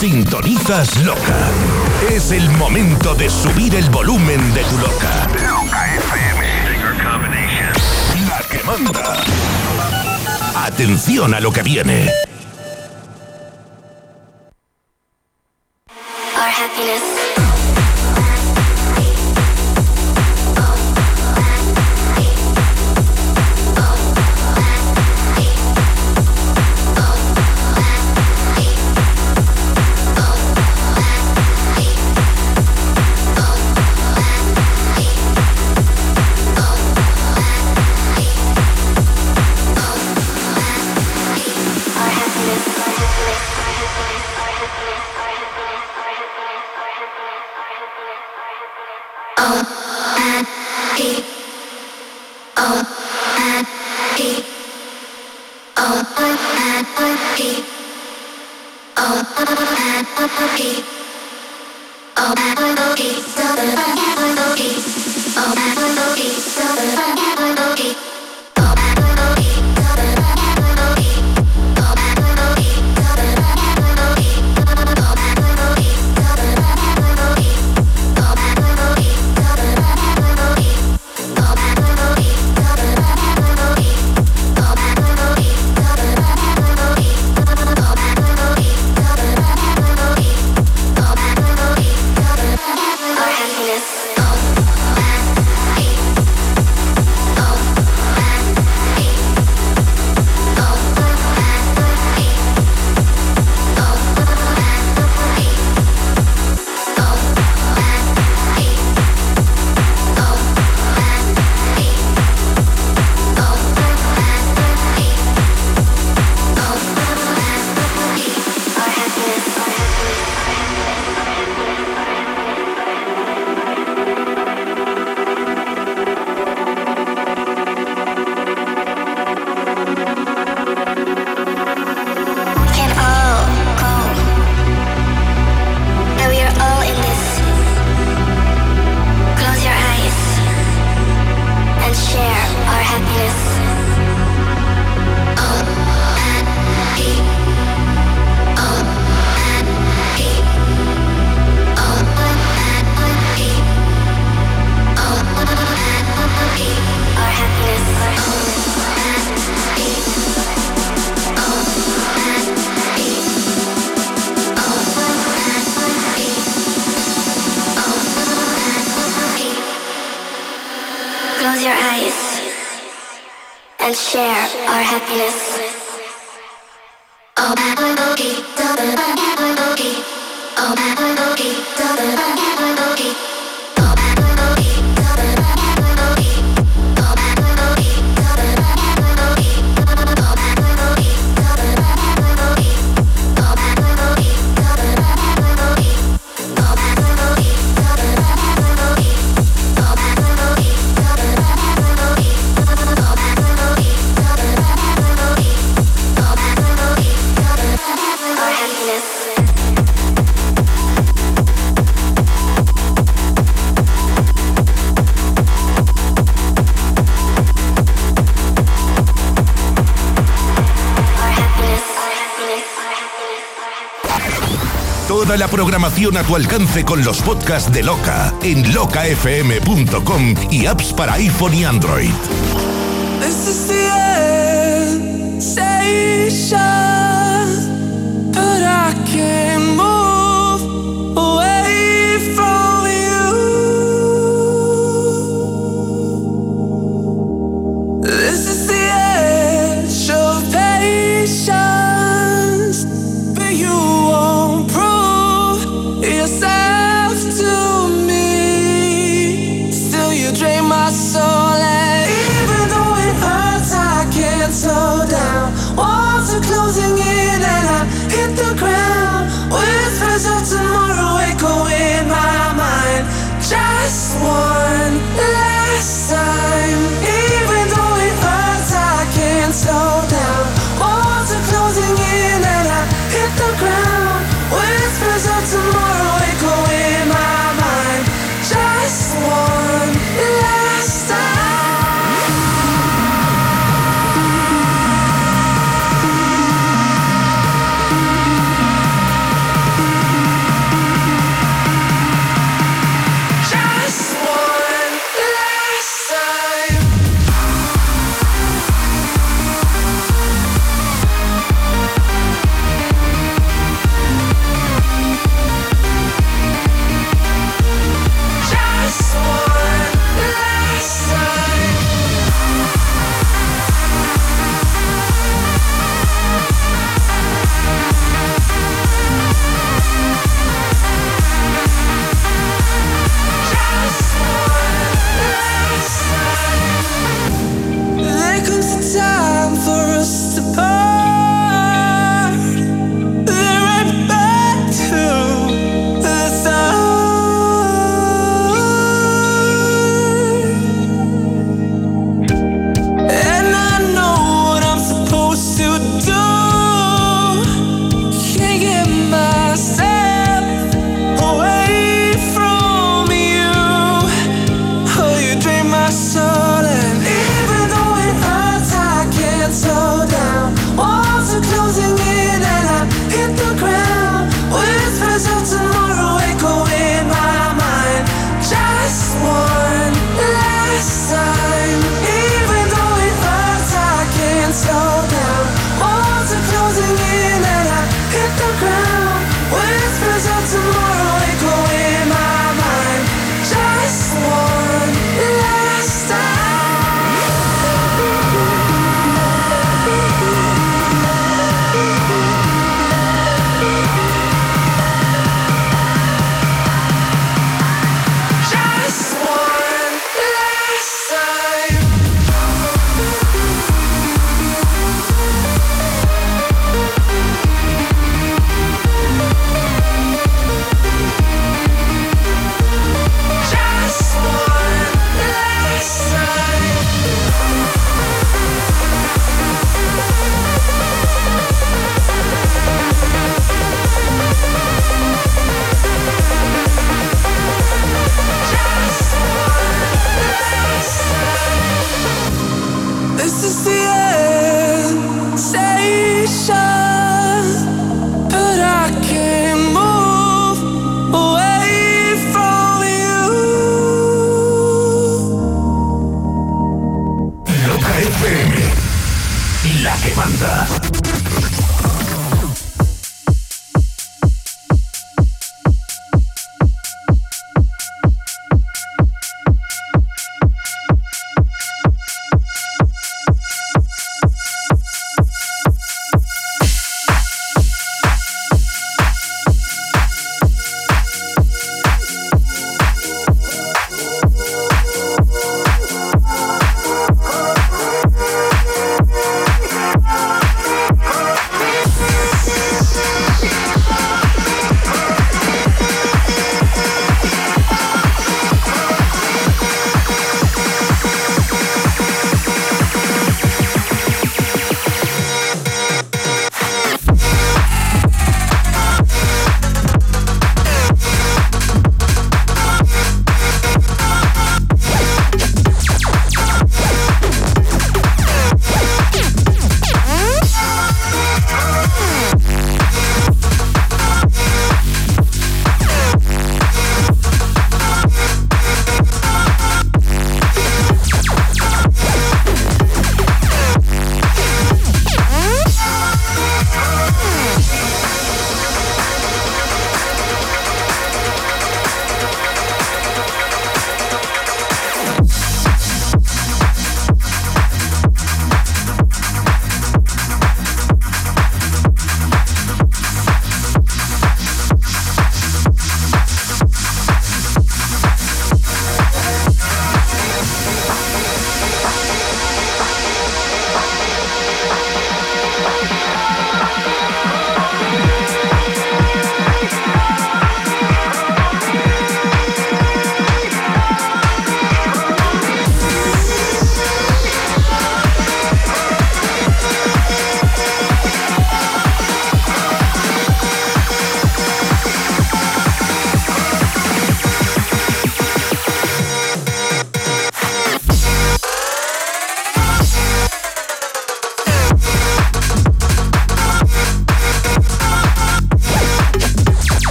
Sintonizas Loca. Es el momento de subir el volumen de tu Loca. La que manda. Atención a lo que viene. Toda la programación a tu alcance con los podcasts de Loca en locafm.com y apps para iPhone y Android.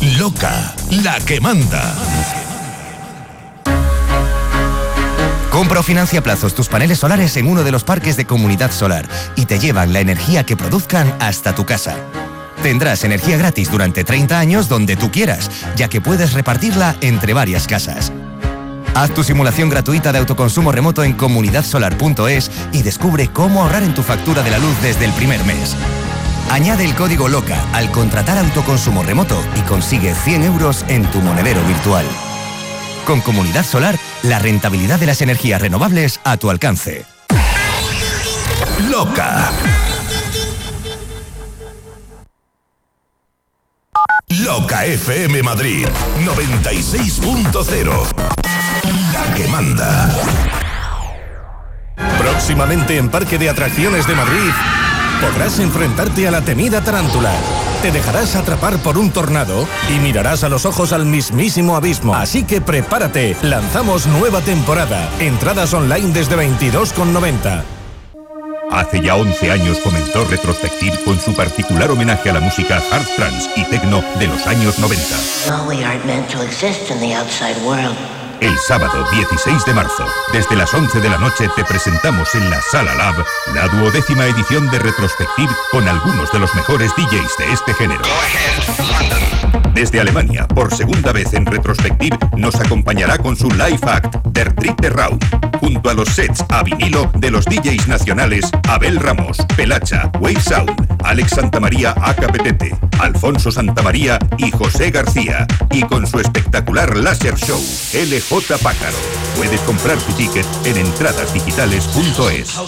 Loca, la que manda. Compra o financia plazos tus paneles solares en uno de los parques de Comunidad Solar y te llevan la energía que produzcan hasta tu casa. Tendrás energía gratis durante 30 años donde tú quieras, ya que puedes repartirla entre varias casas. Haz tu simulación gratuita de autoconsumo remoto en comunidadsolar.es y descubre cómo ahorrar en tu factura de la luz desde el primer mes. Añade el código LOCA al contratar autoconsumo remoto y consigue 100 euros en tu monedero virtual. Con Comunidad Solar, la rentabilidad de las energías renovables a tu alcance. Loca. Loca FM Madrid 96.0. La que manda. Próximamente en Parque de Atracciones de Madrid podrás enfrentarte a la temida tarántula. Te dejarás atrapar por un tornado y mirarás a los ojos al mismísimo abismo. Así que prepárate, lanzamos nueva temporada. Entradas online desde 22,90. Hace ya 11 años comenzó Retrospective con su particular homenaje a la música hard trance y techno de los años 90. El sábado 16 de marzo, desde las 11 de la noche, te presentamos en la Sala Lab la duodécima edición de Retrospective con algunos de los mejores DJs de este género. Desde Alemania, por segunda vez en Retrospective, nos acompañará con su live act Der Dritte Raum, junto a los sets a vinilo de los DJs nacionales Abel Ramos, Pelacha, Wave Sound, Alex Santamaría AKPTT, Alfonso Santamaría y José García, y con su espectacular láser show, LJ Pájaro. Puedes comprar tu ticket en entradasdigitales.es.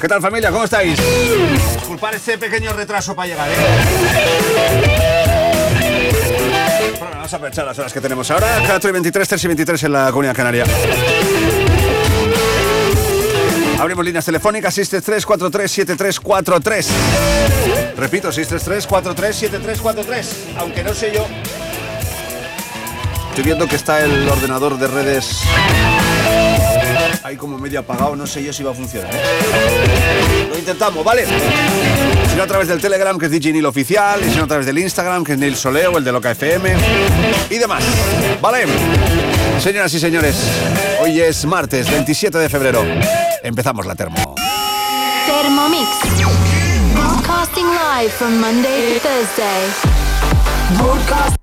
¿Qué tal familia? ¿Cómo estáis? Disculpad ese pequeño retraso para llegar, ¿eh? Vamos a aprovechar las horas que tenemos ahora. 4 y 23, 3 y 23 en la Comunidad Canaria. Abrimos líneas telefónicas 633-437343. Repito, 633-437343. Aunque no sé yo. Estoy viendo que está el ordenador de redes ahí como medio apagado. No sé yo si va a funcionar. ¿eh? Lo intentamos, ¿vale? a través del Telegram, que es DJ Nil Oficial, y si no a través del Instagram, que es Neil Soleo, el de Loca FM, y demás. ¿Vale? Señoras y señores, hoy es martes 27 de febrero. Empezamos la termo. Thermomix. Broadcasting live from Monday to Thursday. Broadcast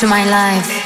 into my life.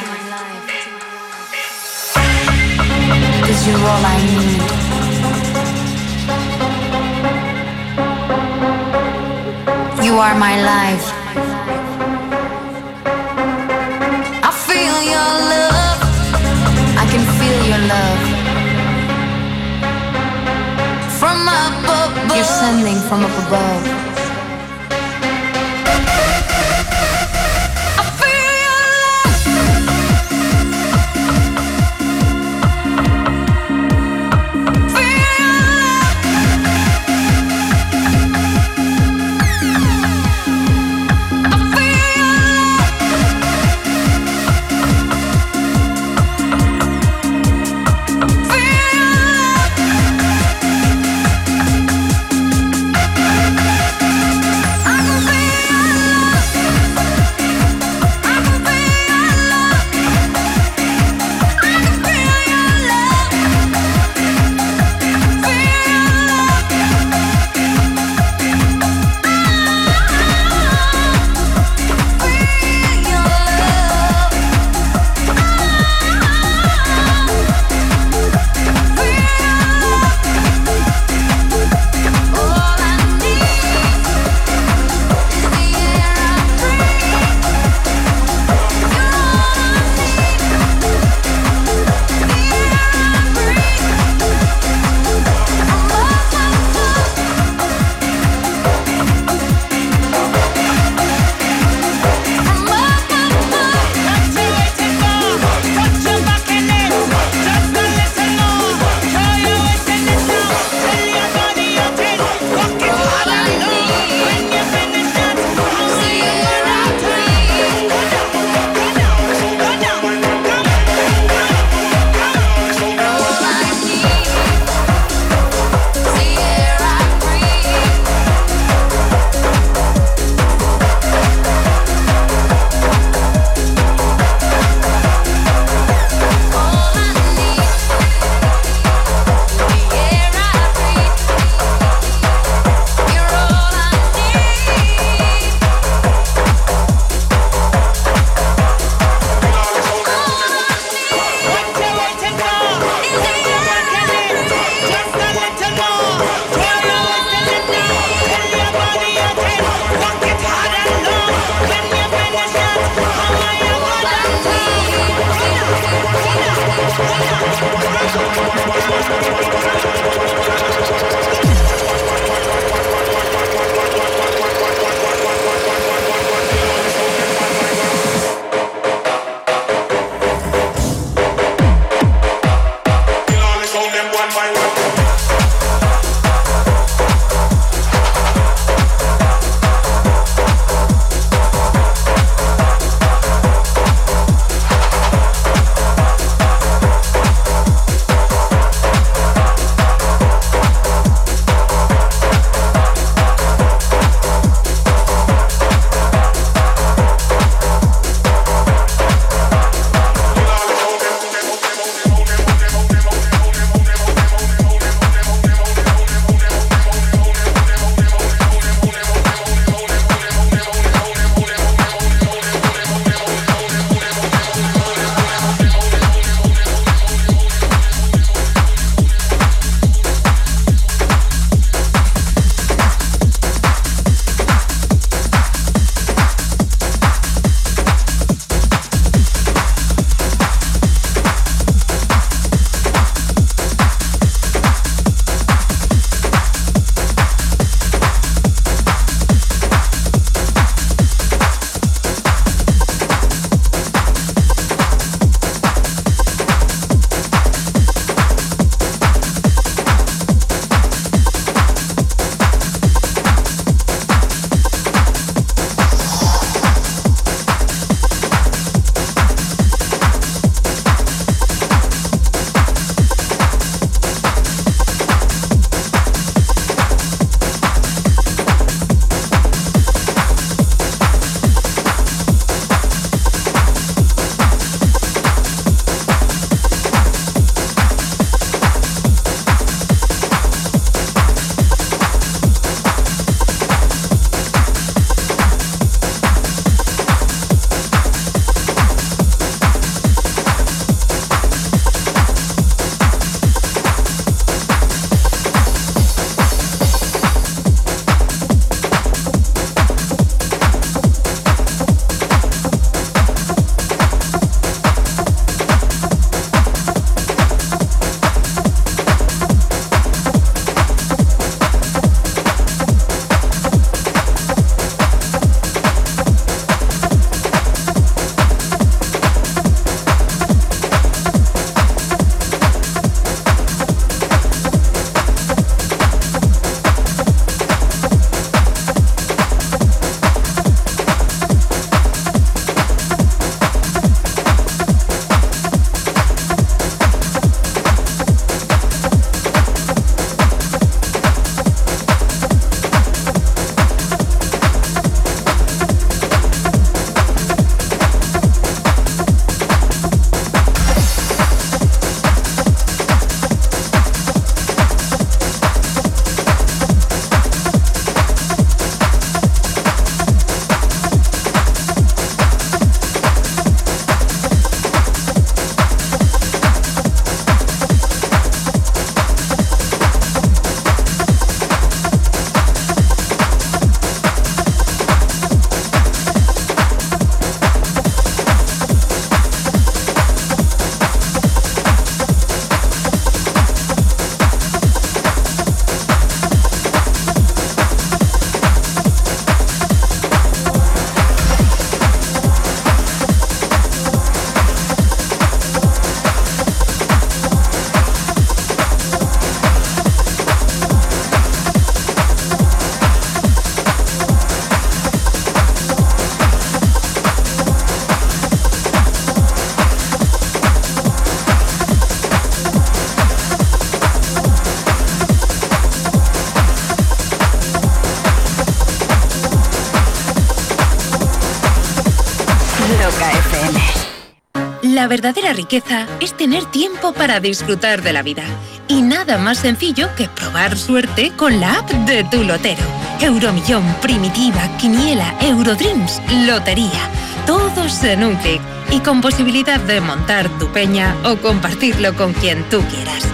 La verdadera riqueza es tener tiempo para disfrutar de la vida. Y nada más sencillo que probar suerte con la app de tu lotero. Euromillón, Primitiva, Quiniela, Eurodreams, Lotería. Todos en un clic. Y con posibilidad de montar tu peña o compartirlo con quien tú quieras.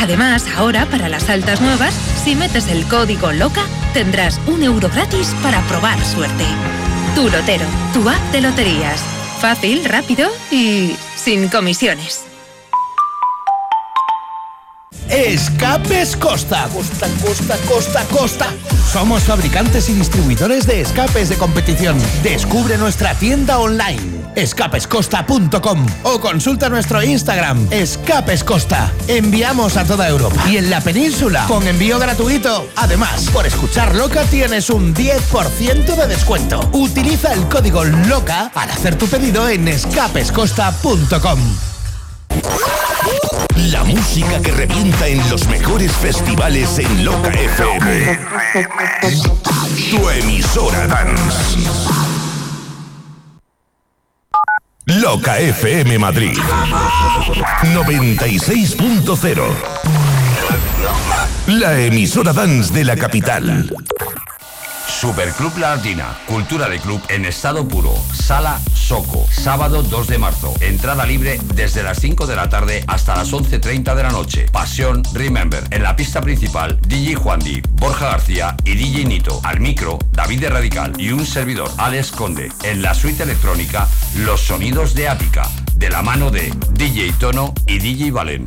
Además, ahora para las altas nuevas, si metes el código LOCA, tendrás un euro gratis para probar suerte. Tu lotero, tu app de loterías. Fácil, rápido y sin comisiones. Escapes Costa. Costa, Costa, Costa, Costa. Somos fabricantes y distribuidores de escapes de competición. Descubre nuestra tienda online escapescosta.com o consulta nuestro Instagram Escapes Costa. Enviamos a toda Europa y en la península con envío gratuito. Además, por escuchar Loca tienes un 10% de descuento. Utiliza el código LOCA para hacer tu pedido en escapescosta.com. La música que revienta en los mejores festivales en Loca FM. Tu emisora dance. Loca FM Madrid 96.0 La emisora dance de la capital. Superclub La Latina, cultura de club en estado puro. Sala Soco, sábado 2 de marzo. Entrada libre desde las 5 de la tarde hasta las 11.30 de la noche. Pasión Remember. En la pista principal, DJ Juan Di, Borja García y DJ Nito. Al micro, David de Radical y un servidor, Alex Conde. En la suite electrónica, los sonidos de Ática. De la mano de DJ Tono y DJ Valen.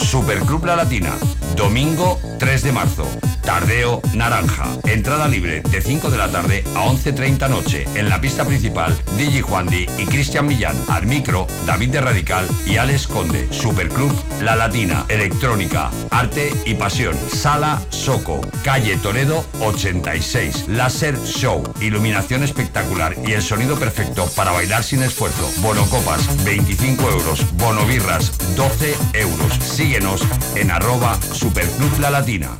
Superclub La Latina, domingo 3 de marzo. Tardeo Naranja. Entrada libre de 5 de la tarde a 11.30 noche. En la pista principal, DJ Juandi y Cristian Millán. Al micro, David de Radical y Alex Conde. Superclub La Latina. Electrónica, arte y pasión. Sala Soco. Calle Toledo 86. Láser Show. Iluminación espectacular y el sonido perfecto para bailar sin esfuerzo. Bonocopas 25 euros. Bonobirras 12 euros. Síguenos en arroba Superclub La Latina.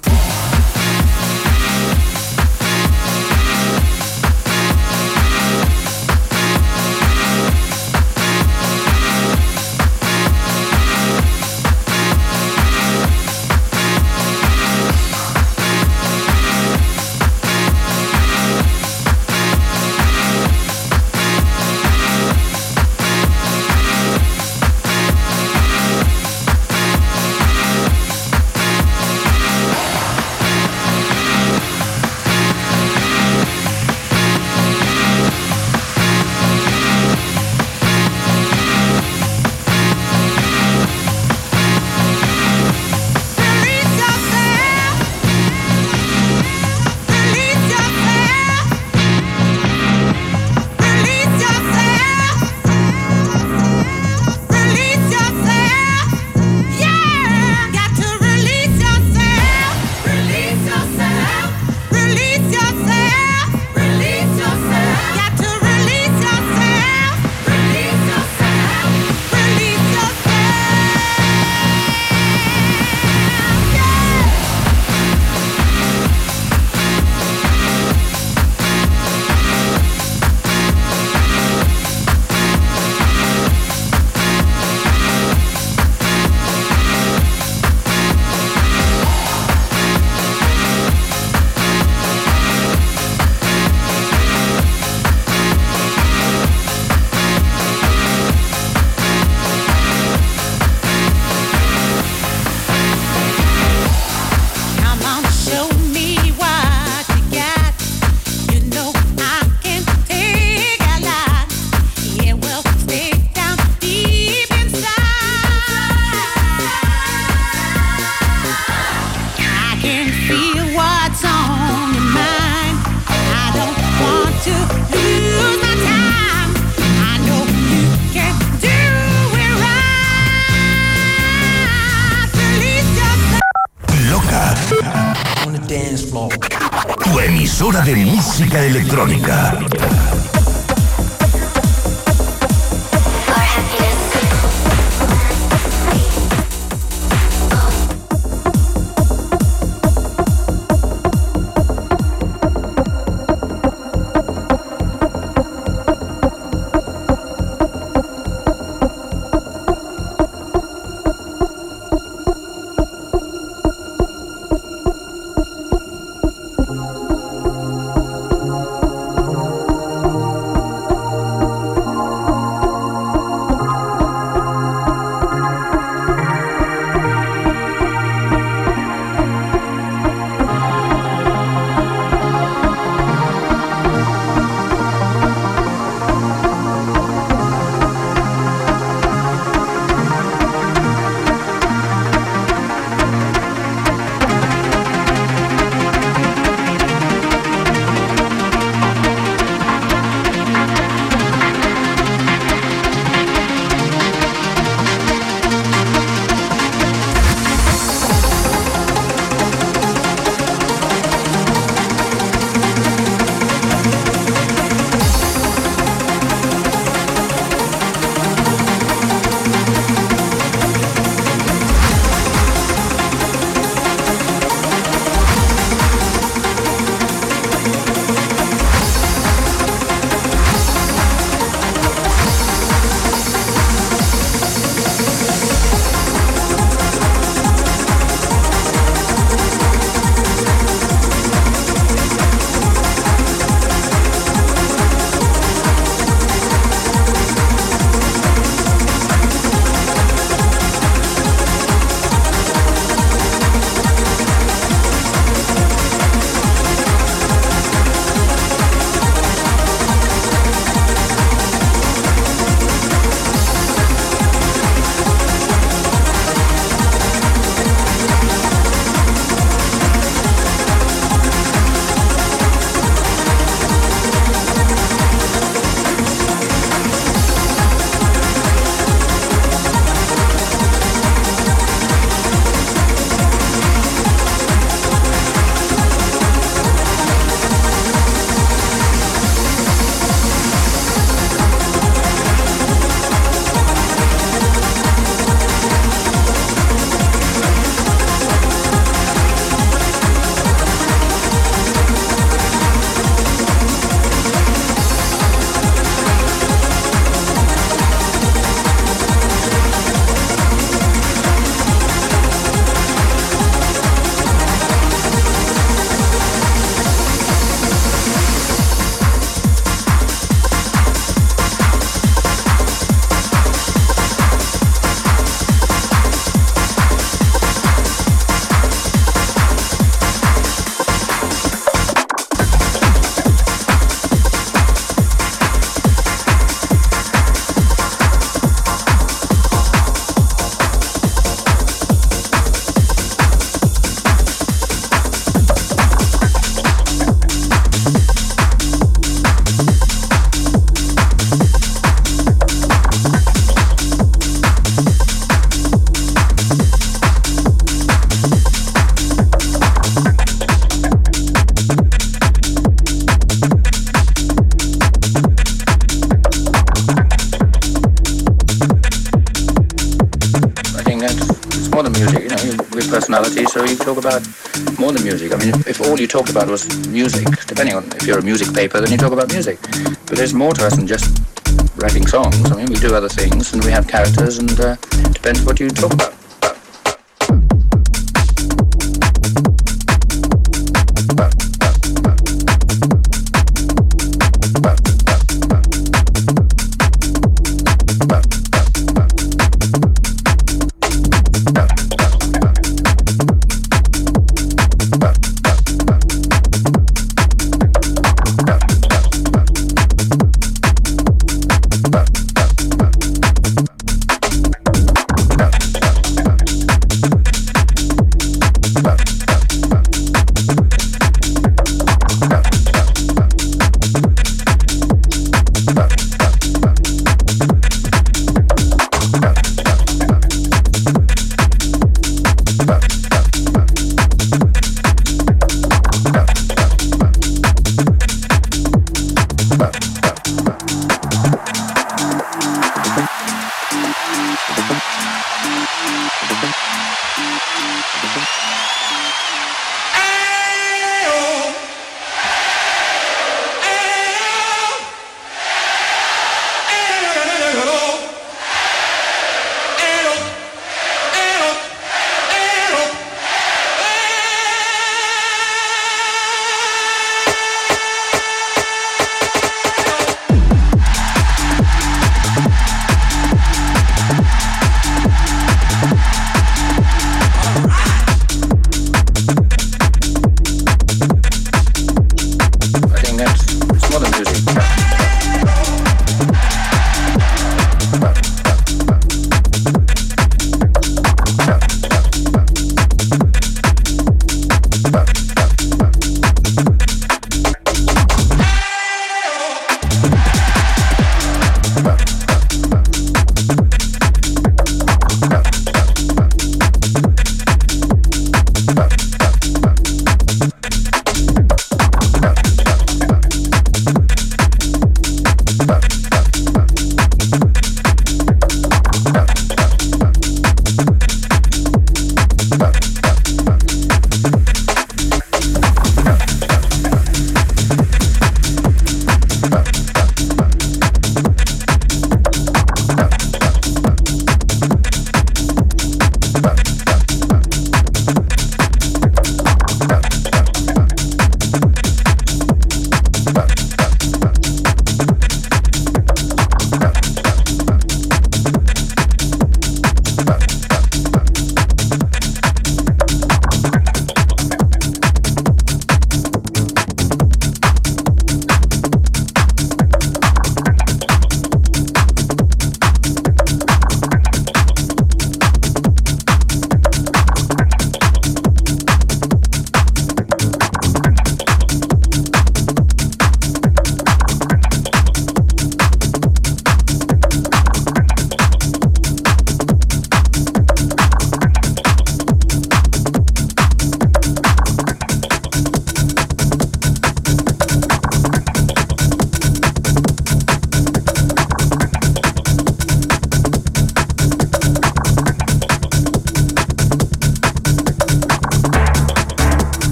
Talked about was music, depending on if you're a music paper, then you talk about music. But there's more to us than just writing songs. I mean, we do other things, and we have characters, and uh, depends what you talk about.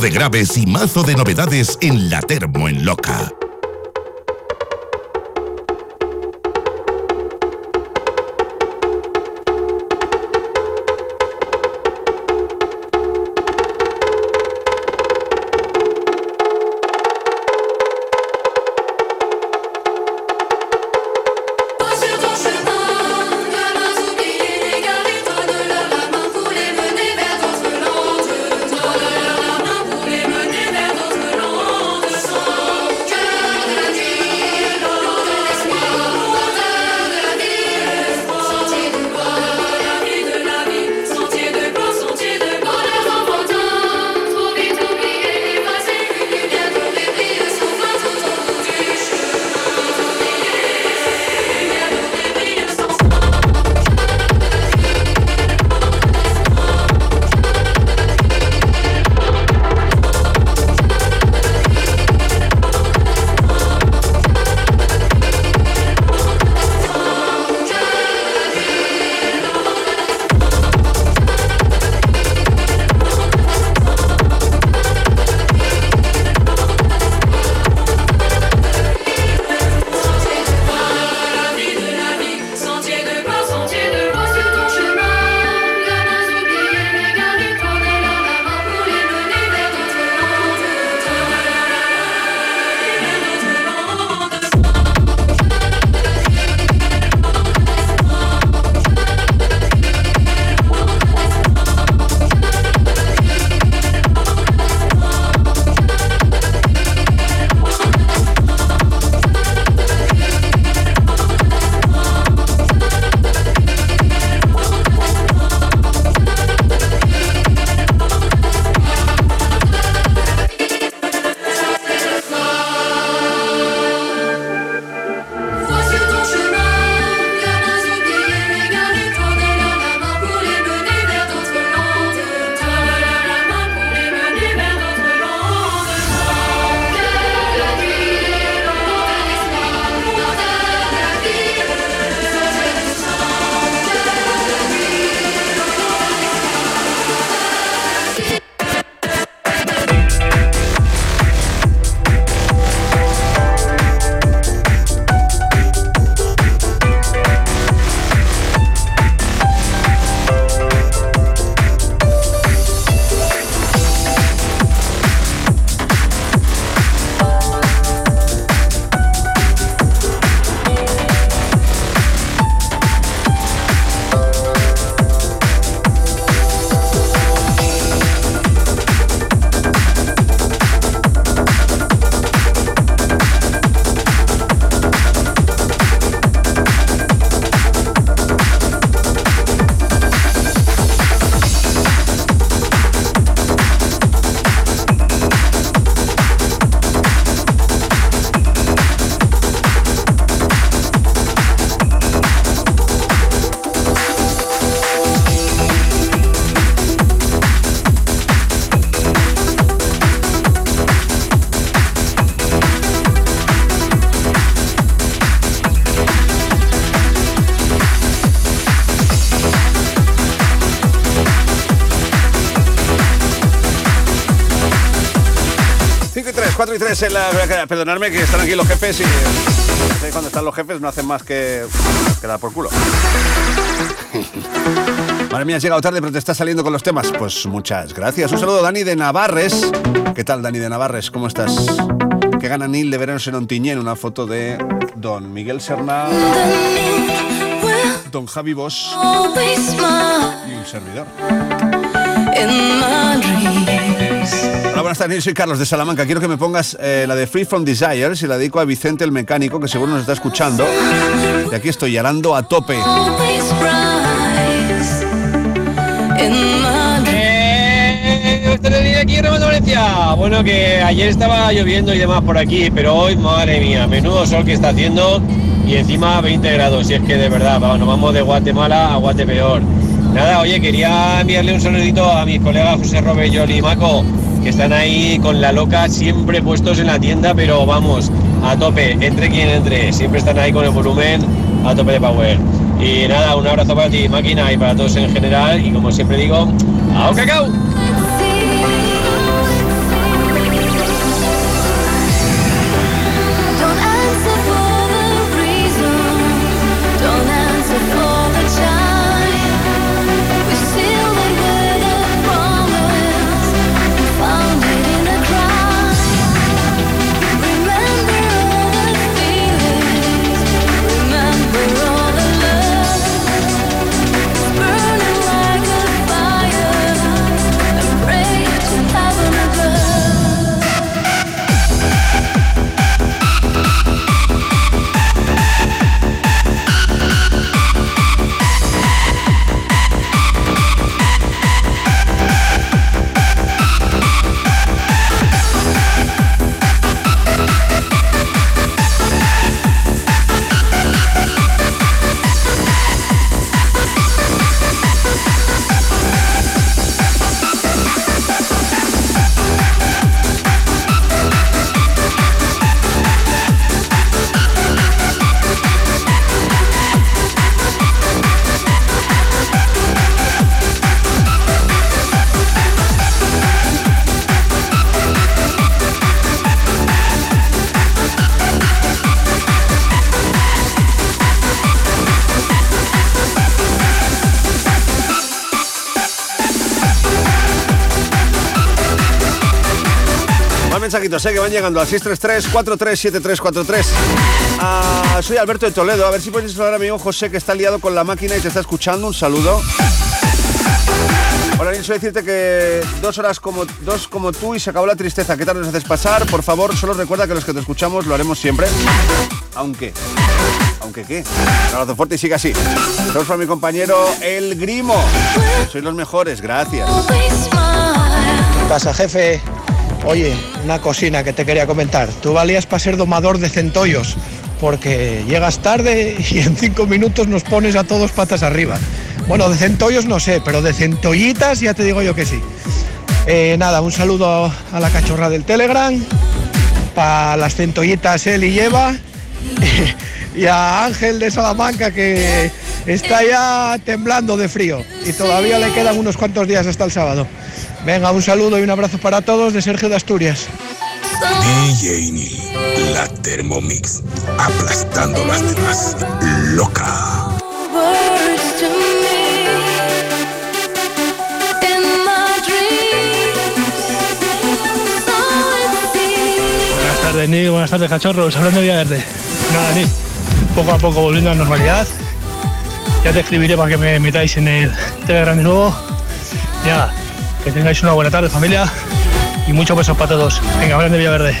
De graves y mazo de novedades en la Termo en Loca. En la, perdonadme que están aquí los jefes y cuando están los jefes no hacen más que, que dar por culo. Madre mía, has llegado tarde, pero te estás saliendo con los temas. Pues muchas gracias. Un saludo, Dani de Navarres. ¿Qué tal, Dani de Navarres? ¿Cómo estás? Que gana Nil de verano en Ontiñén, una foto de Don Miguel Serna, Don Javi Bosch y un servidor. Hola, buenas tardes, soy Carlos de Salamanca. Quiero que me pongas eh, la de Free From Desires y la dedico a Vicente el mecánico, que seguro nos está escuchando. Y aquí estoy llorando a tope. Eh, aquí en Valencia. Bueno, que ayer estaba lloviendo y demás por aquí, pero hoy, madre mía, menudo sol que está haciendo y encima 20 grados. Y es que de verdad, nos vamos de Guatemala a Guatepeor. Nada, oye, quería enviarle un saludito a mis colegas José Robello y Maco, que están ahí con la loca siempre puestos en la tienda, pero vamos, a tope, entre quien entre, siempre están ahí con el volumen a tope de power. Y nada, un abrazo para ti, máquina, y para todos en general, y como siempre digo, ¡au cacao! Mensajitos, eh, que van llegando al 633-437343. Ah, soy Alberto de Toledo. A ver si puedes hablar a mi amigo José, que está liado con la máquina y te está escuchando. Un saludo. Hola, Nilso, decirte que dos horas como, dos como tú y se acabó la tristeza. ¿Qué tal nos haces pasar? Por favor, solo recuerda que los que te escuchamos lo haremos siempre. Aunque. Aunque qué. Un abrazo fuerte y sigue así. Saludos para mi compañero El Grimo. Sois los mejores, gracias. ¿Qué pasa, jefe? Oye, una cocina que te quería comentar. Tú valías para ser domador de centollos, porque llegas tarde y en cinco minutos nos pones a todos patas arriba. Bueno, de centollos no sé, pero de centollitas ya te digo yo que sí. Eh, nada, un saludo a la cachorra del Telegram, para las centollitas él y lleva, y a Ángel de Salamanca que está ya temblando de frío y todavía le quedan unos cuantos días hasta el sábado. Venga, un saludo y un abrazo para todos de Sergio de Asturias. DJ Neil, la Thermomix, aplastando las demás. Loca. Buenas tardes, Nick. Buenas tardes, cachorros. Hablando de Villaverde. Nada, Nick. Poco a poco volviendo a la normalidad. Te escribiré para que me metáis en el Telegram de nuevo. Ya, que tengáis una buena tarde, familia. Y muchos besos para todos. Venga, de Villaverde.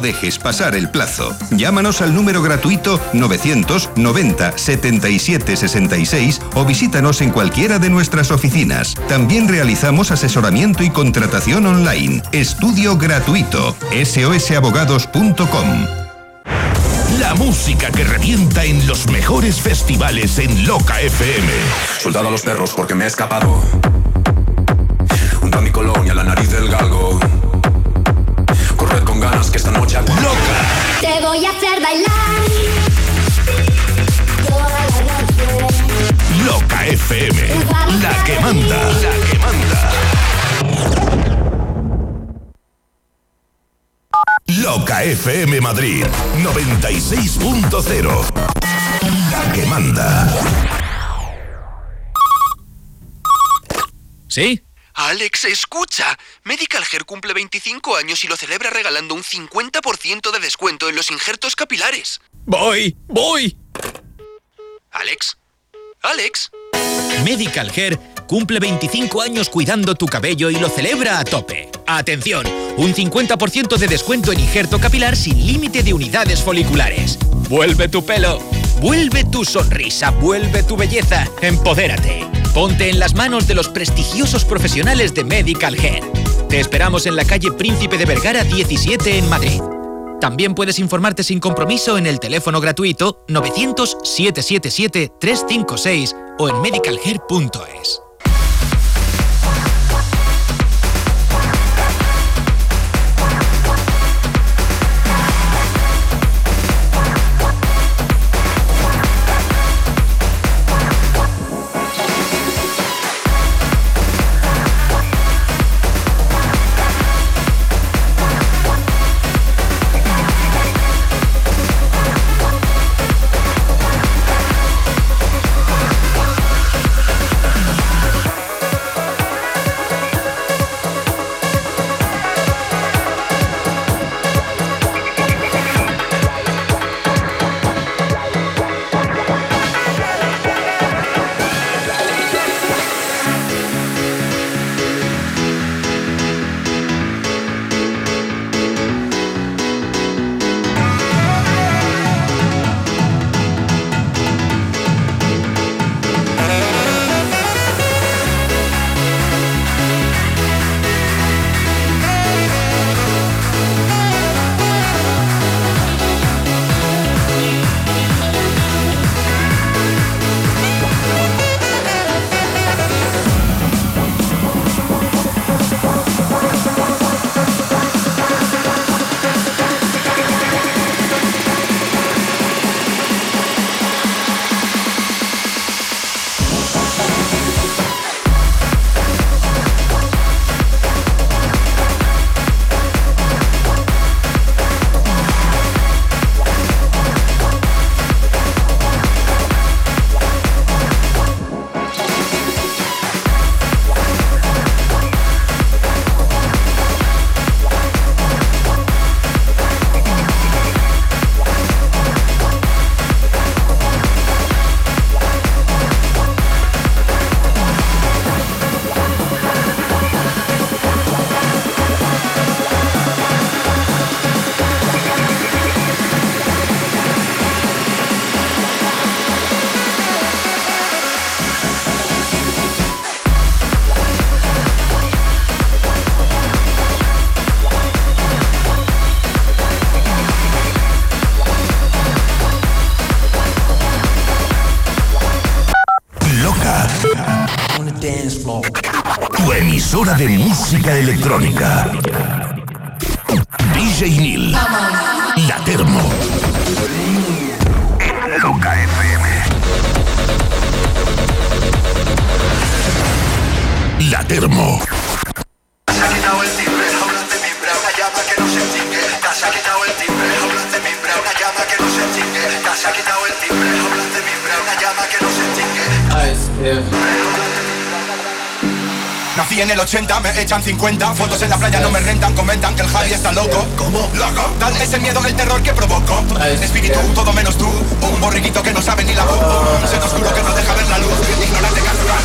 No dejes pasar el plazo. Llámanos al número gratuito 990 77 66 o visítanos en cualquiera de nuestras oficinas. También realizamos asesoramiento y contratación online. Estudio gratuito. sosabogados.com. La música que revienta en los mejores festivales en Loca FM. Soldado a los perros porque me he escapado. Unta mi colonia a la nariz del galgo. FM. La que manda. La que manda. Loca FM Madrid 96.0. La que manda. ¿Sí? Alex, escucha. Medical Hair cumple 25 años y lo celebra regalando un 50% de descuento en los injertos capilares. Voy, voy. Medical Hair cumple 25 años cuidando tu cabello y lo celebra a tope. Atención, un 50% de descuento en injerto capilar sin límite de unidades foliculares. Vuelve tu pelo, vuelve tu sonrisa, vuelve tu belleza, empodérate. Ponte en las manos de los prestigiosos profesionales de Medical Hair. Te esperamos en la calle Príncipe de Vergara 17 en Madrid. También puedes informarte sin compromiso en el teléfono gratuito 900-777-356 o en medicalhair.es. echan 50 Fotos en la playa no me rentan, comentan que el Javi está loco. ¿Cómo? Loco Tal es el miedo, el terror que provoco. Espíritu, todo menos tú Un borriquito que no sabe ni la voz. Un ser oscuro que no deja ver la luz Ignorante capturar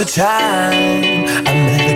a time I met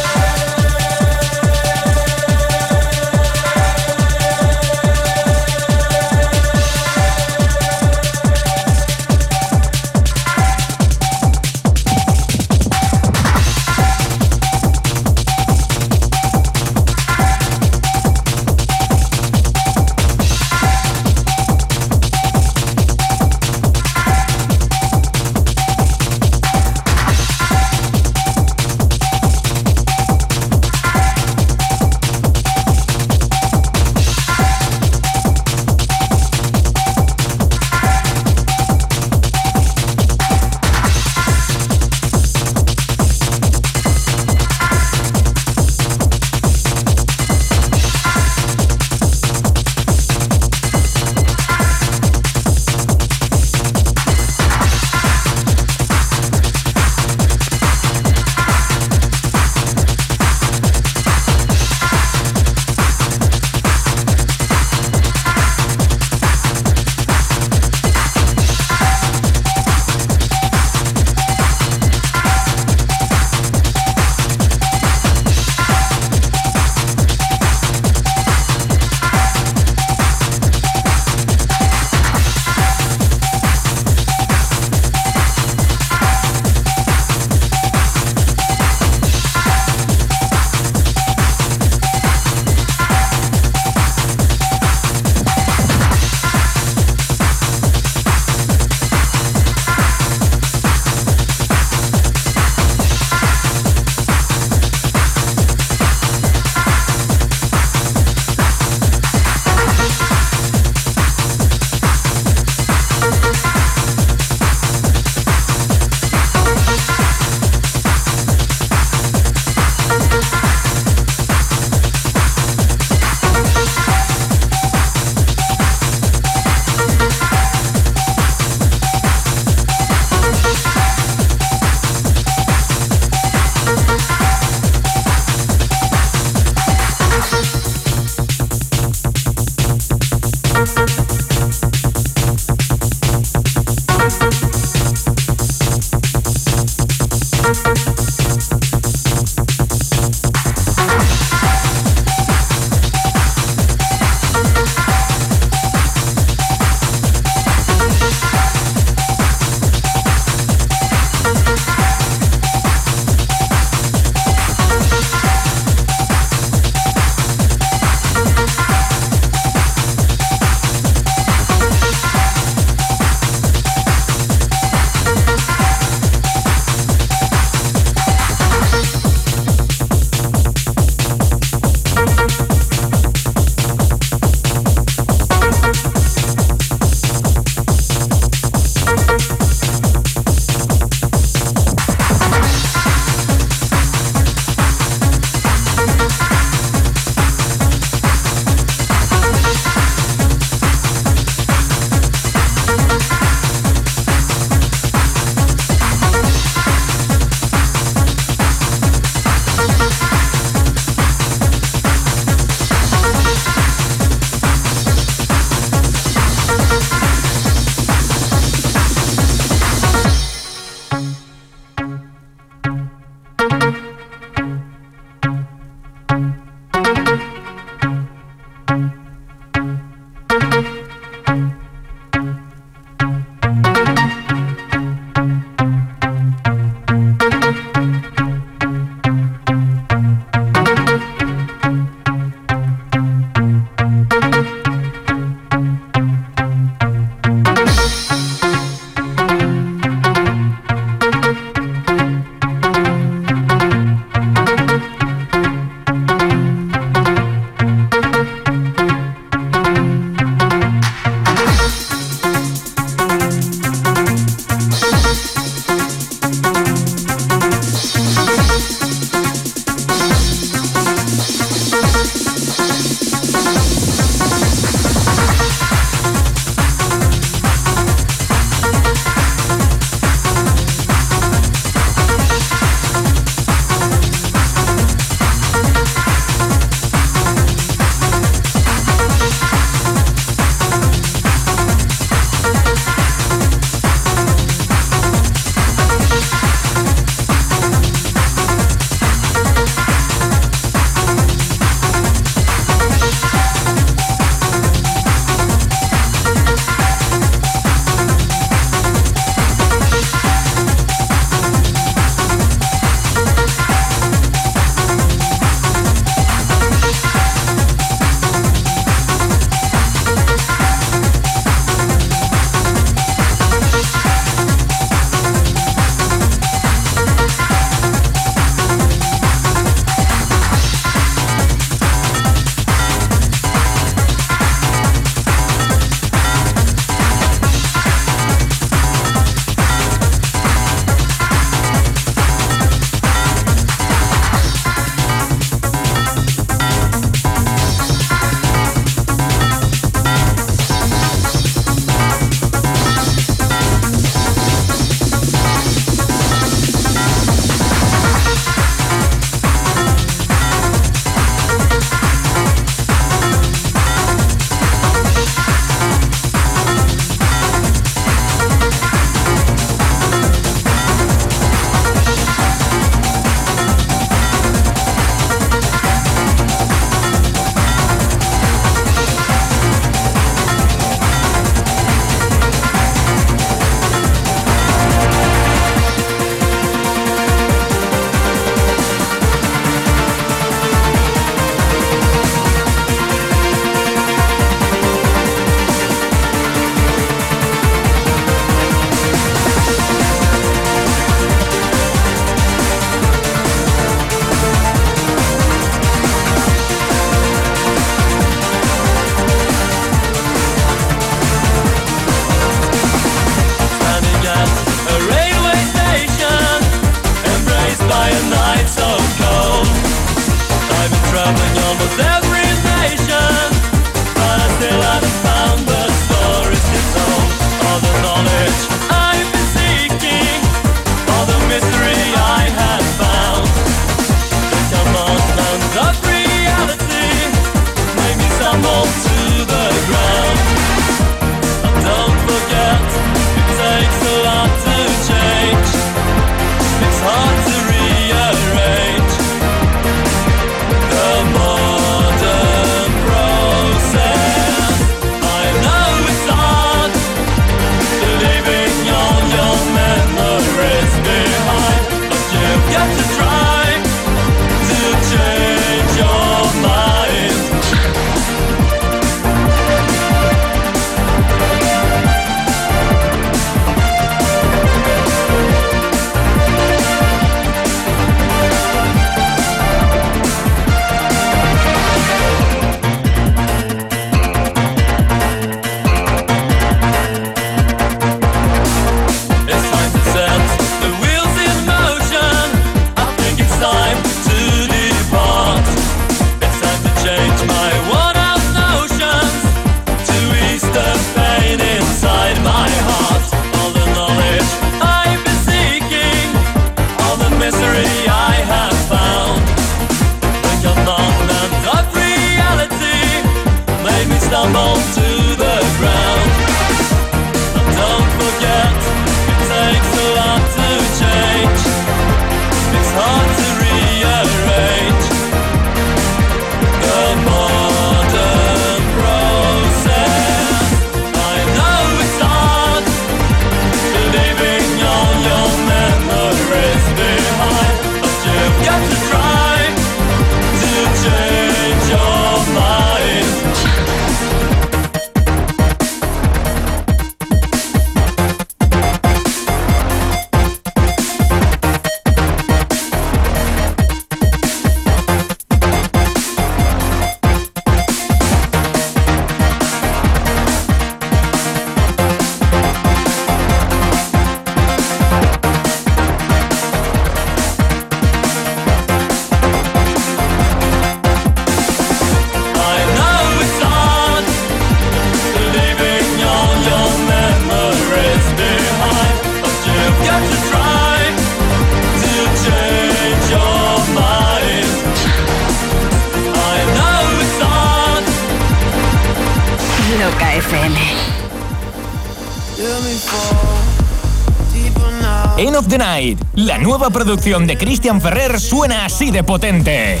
producción de Christian Ferrer suena así de potente.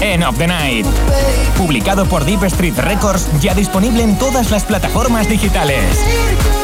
End of the Night. Publicado por Deep Street Records, ya disponible en todas las plataformas digitales.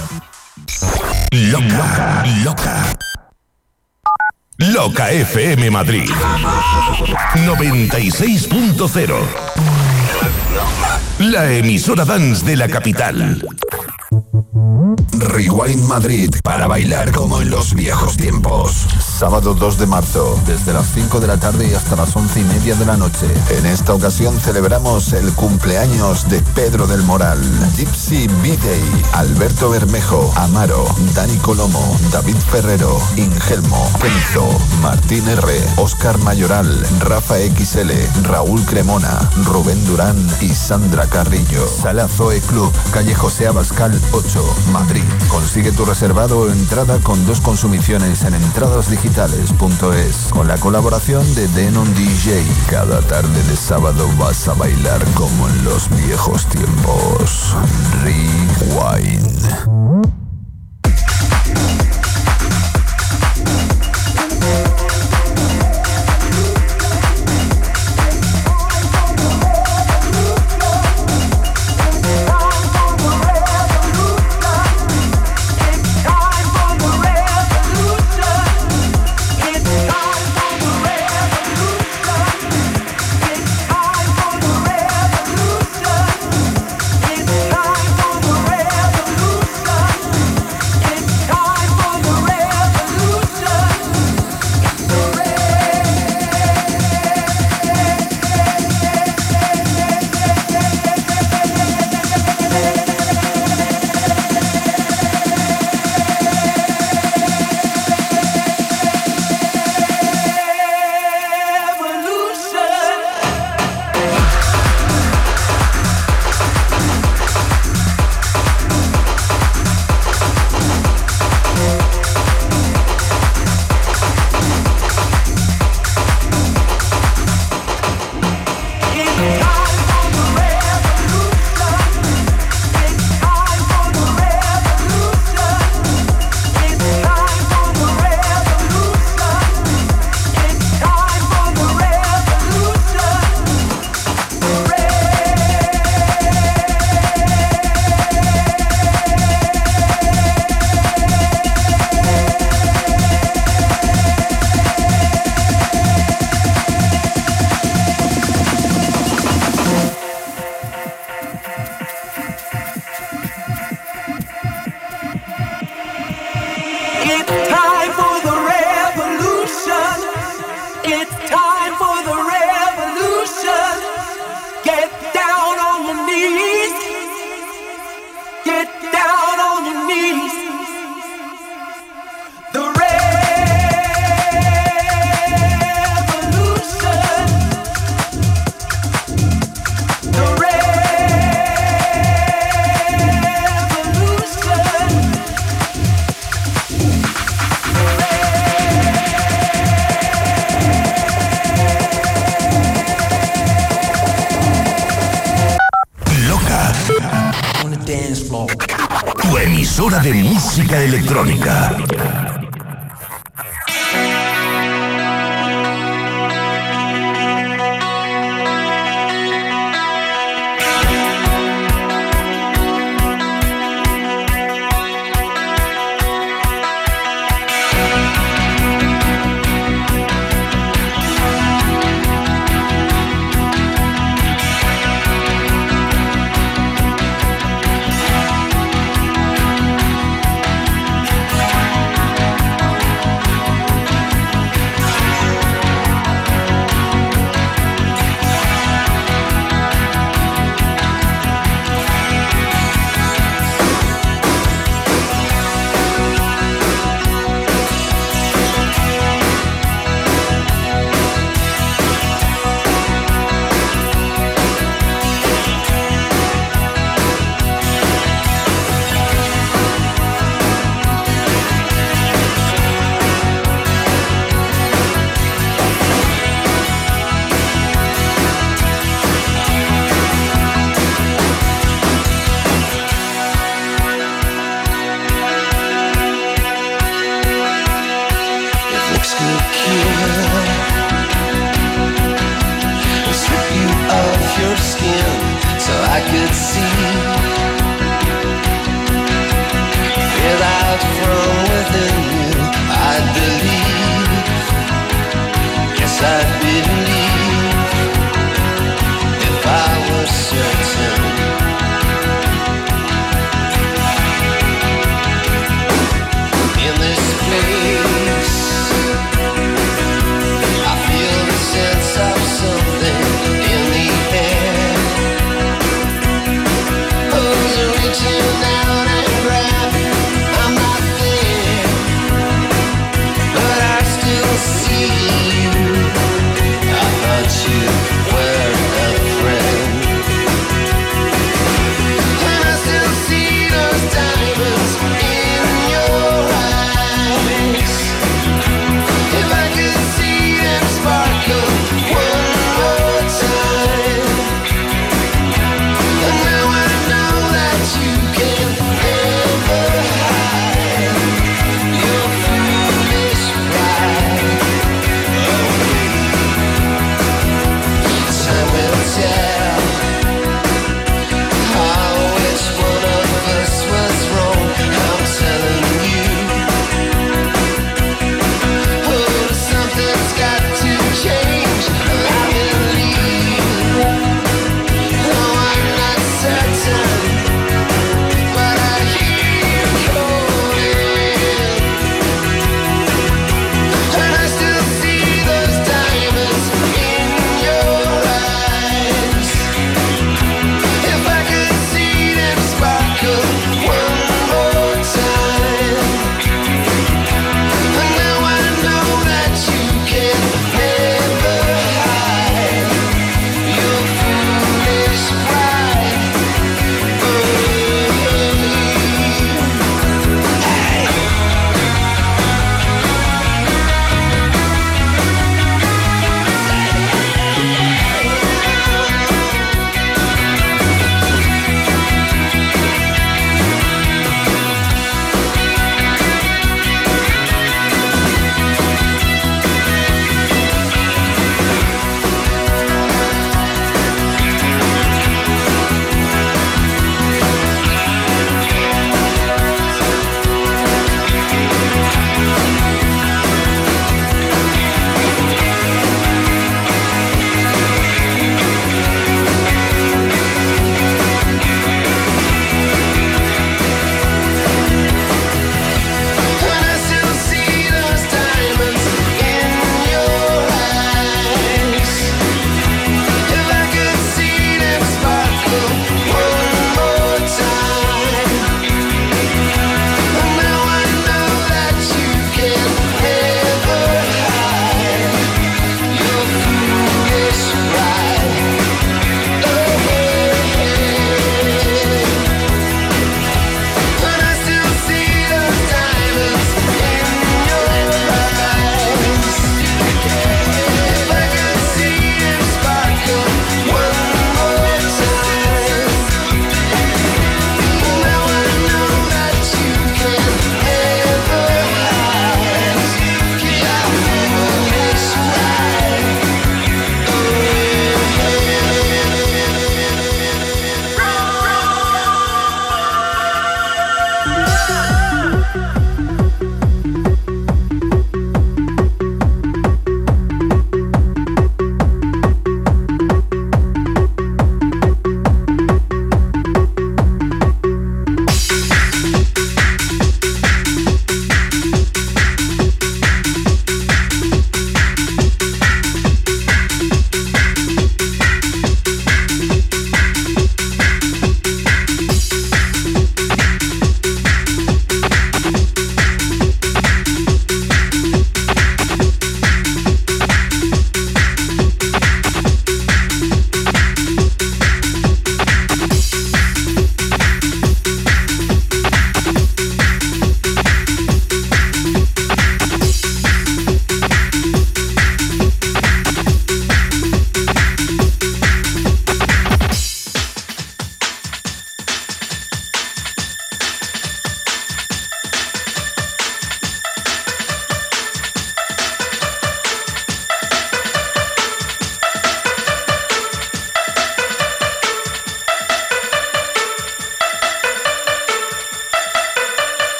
Loca, loca. Loca FM Madrid 96.0 La emisora dance de la capital. Rewind Madrid para bailar como en los viejos tiempos. Sábado 2 de marzo, desde las 5 de la tarde hasta las 11 y media de la noche. En esta ocasión celebramos el cumpleaños de Pedro del Moral, Gypsy B-Day, Alberto Bermejo, Amaro, Dani Colomo, David Ferrero, Ingelmo, Kenzo, Martín R, Oscar Mayoral, Rafa XL, Raúl Cremona, Rubén Durán y Sandra Carrillo. Sala Zoe Club, calle José Abascal 8, Madrid. Consigue tu reservado o entrada con dos consumiciones en entradasdigitales.es con la colaboración de Denon DJ. Cada tarde de sábado vas a bailar como en los viejos tiempos. Rewind.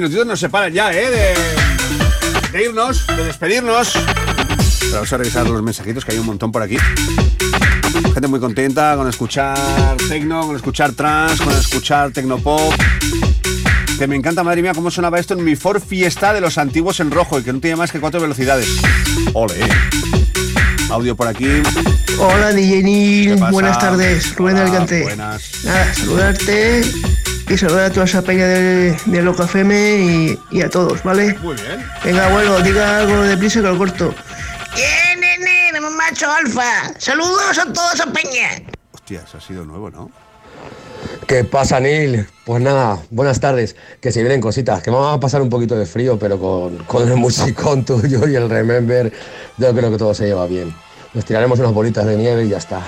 Minutitos nos separan ya, ¿eh? De, de irnos, de despedirnos. Pero vamos a revisar los mensajitos que hay un montón por aquí. Gente muy contenta con escuchar techno, con escuchar trance, con escuchar tecnopop. Que me encanta, madre mía, cómo sonaba esto en mi Ford Fiesta de los antiguos en rojo y que no tiene más que cuatro velocidades. Ole. Audio por aquí. Hola DJ Neil, buenas tardes, Rubén Hola, Alicante. buenas. Nada, saludarte y saludar a toda esa peña de, de Loca FM y, y a todos, ¿vale? Muy bien. Venga, abuelo, diga algo de prisa que lo corto. ¡Bien, nene, macho alfa! ¡Saludos a toda esa peña! Hostia, eso ha sido nuevo, ¿no? ¿Qué pasa, Neil? Pues nada, buenas tardes. Que se vienen cositas, que vamos a pasar un poquito de frío, pero con, con el musicón tuyo y el Remember, yo creo que todo se lleva bien. Nos tiraremos unas bolitas de nieve y ya está.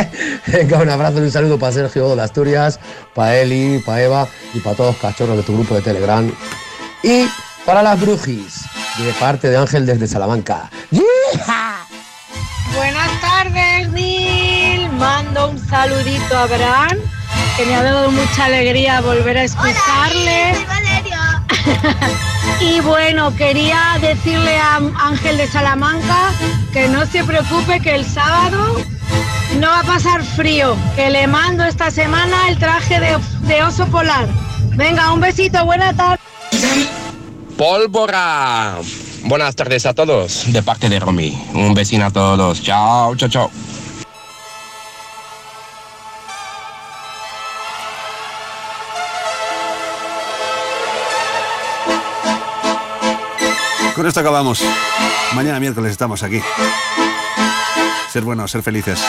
Venga, un abrazo y un saludo para Sergio de Asturias, para Eli, para Eva y para todos los cachorros de tu grupo de Telegram. Y para las brujis, de parte de Ángel desde Salamanca. Buenas tardes, Neil. Mando un saludito a Abraham, que me ha dado mucha alegría volver a escucharle. y bueno, quería decirle a Ángel de Salamanca que no se preocupe que el sábado no va a pasar frío, que le mando esta semana el traje de, de oso polar. Venga, un besito, buena tarde. Pólvora. Buenas tardes a todos, de parte de Romy. Un besino a todos. Chao, chao, chao. Con esto acabamos. Mañana miércoles estamos aquí. Ser buenos, ser felices.